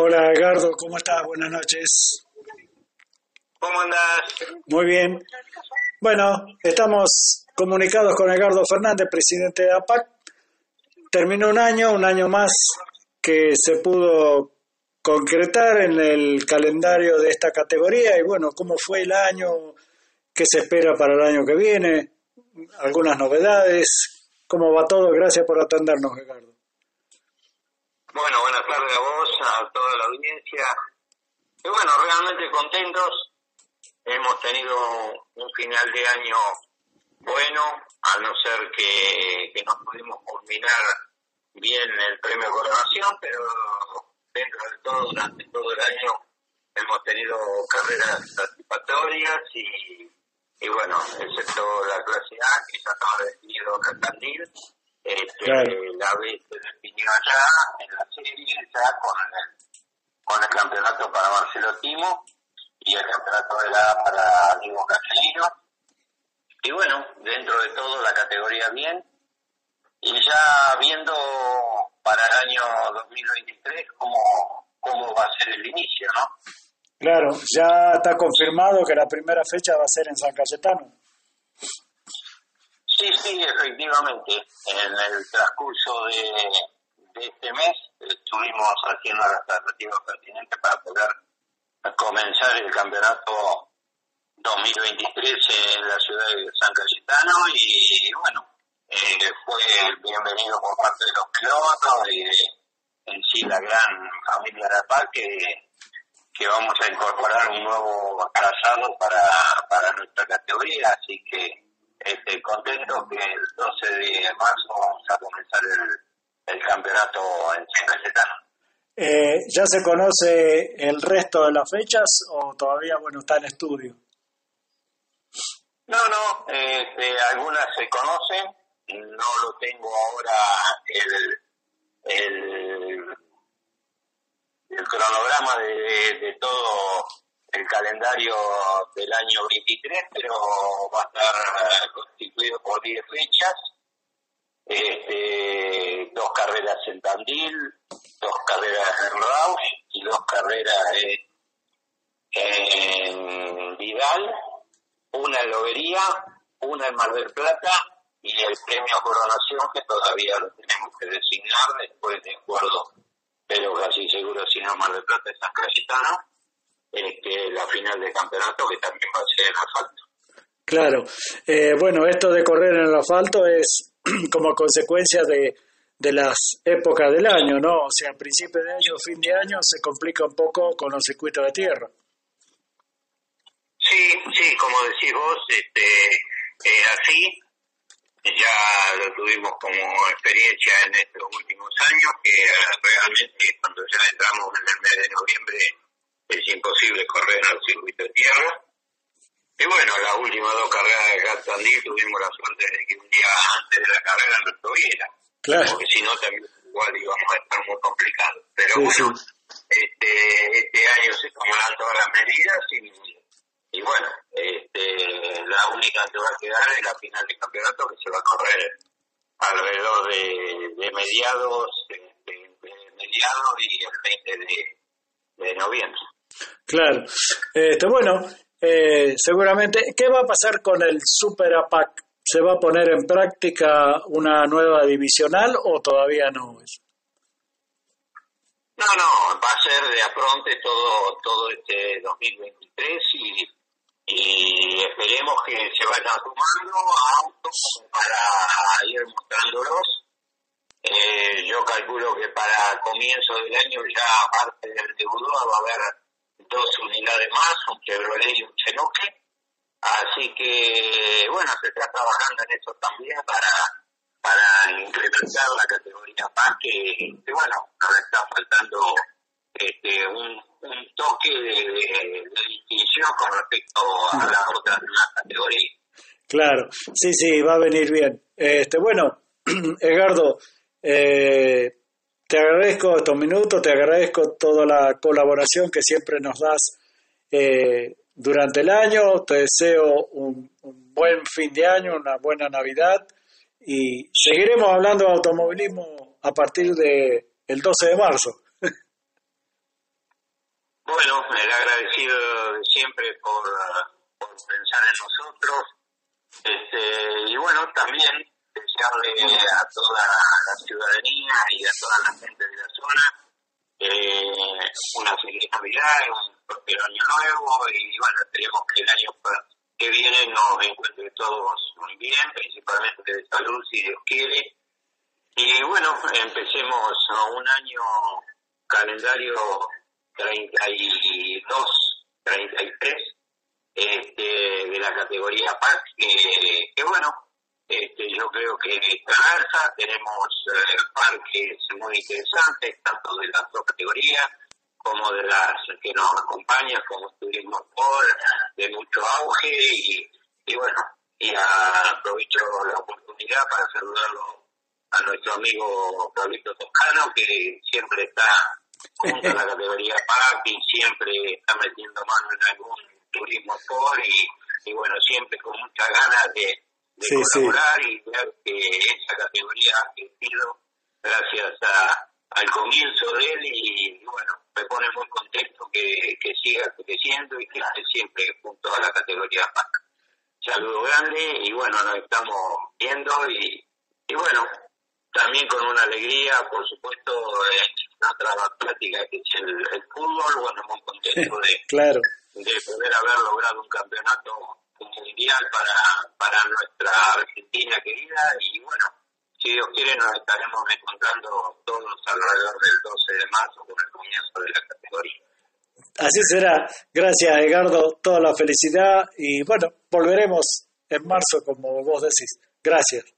Hola Edgardo, ¿cómo estás? Buenas noches. ¿Cómo andás? Muy bien. Bueno, estamos comunicados con Edgardo Fernández, presidente de APAC. Terminó un año, un año más que se pudo concretar en el calendario de esta categoría y bueno, ¿cómo fue el año? ¿Qué se espera para el año que viene? ¿Algunas novedades? ¿Cómo va todo? Gracias por atendernos, Edgardo. Bueno, buenas tardes a vos, a toda la audiencia. Y bueno, realmente contentos. Hemos tenido un final de año bueno, a no ser que, que no pudimos culminar bien el premio Coronación, pero dentro de todo, durante todo el año, hemos tenido carreras satisfactorias y, y bueno, excepto la clase A, que ya estaba definido Cantandil, este, la B se definió allá, en ya con el, con el campeonato para Marcelo Timo y el campeonato de la para Diego Castellino. Y bueno, dentro de todo la categoría bien. Y ya viendo para el año 2023 cómo, cómo va a ser el inicio, ¿no? Claro, ya está confirmado que la primera fecha va a ser en San Cayetano. Sí, sí, efectivamente. En el transcurso de, de este mes. Estuvimos haciendo las tratativas pertinentes para poder comenzar el campeonato 2023 en la ciudad de San Cayetano y bueno, eh, fue bienvenido por parte de los pilotos y de, en sí la gran familia de PAC que, que vamos a incorporar un nuevo trazado para, para nuestra categoría, así que este, contento que el 12 de marzo vamos a comenzar el, el campeonato en San eh, ¿Ya se conoce el resto de las fechas o todavía bueno está en estudio? No, no, este, algunas se conocen, no lo tengo ahora el, el, el cronograma de, de todo el calendario del año 23, pero va a estar eh, constituido por 10 fechas, este, dos carreras en Tandil, dos carreras en Rausch y dos carreras en, Vidal, una en Lobería, una en Mar del Plata y el premio Coronación que todavía lo tenemos que designar después de acuerdo, pero casi seguro si no Mar del Plata es San Cayetano este, la final de campeonato que también va a ser en asfalto. Claro, eh, bueno, esto de correr en el asfalto es como consecuencia de, de las épocas del año, ¿no? O sea, principio de año, fin de año, se complica un poco con los circuitos de tierra. Sí, sí, como decís vos, este, eh, así, ya lo tuvimos como experiencia en estos últimos años, que realmente cuando ya entramos en el mes de noviembre es imposible correr el circuito de tierra. Y bueno, las últimas dos carreras de Gatandil tuvimos la suerte de que un día antes de la carrera no estuviera. Claro. Porque si no, también igual íbamos a estar muy complicados. Pero bueno, Este, este año se tomarán todas las medidas y, y bueno, este, la única que va a quedar es la final del campeonato que se va a correr alrededor de, de mediados, de, de mediados y el 20 de, de noviembre. Claro. Este, bueno, eh, seguramente, ¿qué va a pasar con el Super APAC? ¿Se va a poner en práctica una nueva divisional o todavía no? No, no, va a ser de apronte todo, todo este 2023 y, y esperemos que se vayan sumando autos para ir mostrándolos. Eh, yo calculo que para comienzo del año ya aparte del de va a haber dos unidades más, un Chevrolet y un Chenoque. Así que, bueno, se está trabajando en eso también para, para incrementar la categoría más que, bueno, nos está faltando este, un, toque de, distinción con respecto a las otras categorías. Claro, sí, sí, va a venir bien. Este, bueno, Edgardo, eh, te agradezco estos minutos, te agradezco toda la colaboración que siempre nos das eh, durante el año. Te deseo un, buen fin de año, una buena Navidad y seguiremos hablando de automovilismo a partir del el 12 de marzo. Bueno, el agradecido siempre por, por pensar en nosotros. Este, y bueno, también desearle a toda la ciudadanía y a toda la gente de la zona eh, una feliz Navidad, un próspero año nuevo y bueno, esperemos que el año que viene nos encuentre todos muy bien, principalmente de salud si Dios quiere. Y bueno, empecemos un año calendario 32, 33 este, de la categoría PAC, que, creo que está alza, tenemos eh, parques muy interesantes, tanto de las dos categorías como de las que nos acompañan, como Turismo por de mucho auge. Y, y bueno, y aprovecho la oportunidad para saludarlo a nuestro amigo Pablito Toscano, que siempre está junto a la categoría y siempre está metiendo mano en algún turismo por y, y bueno, siempre con muchas ganas de, colaborar y ver que esa categoría ha crecido gracias a, al comienzo de él y, bueno, me pone muy contento que, que siga creciendo y que esté siempre junto a la categoría PAC. Saludo grande y bueno, nos estamos viendo y, y bueno, también con una alegría, por supuesto, en otra práctica que es el, fútbol, bueno, muy contento de, claro. de poder haber logrado un campeonato para, para nuestra Argentina querida y bueno, si Dios quiere nos estaremos encontrando todos alrededor del 12 de marzo con el comienzo de la categoría. Así será. Gracias, Edgardo. Toda la felicidad y bueno, volveremos en marzo, como vos decís. Gracias.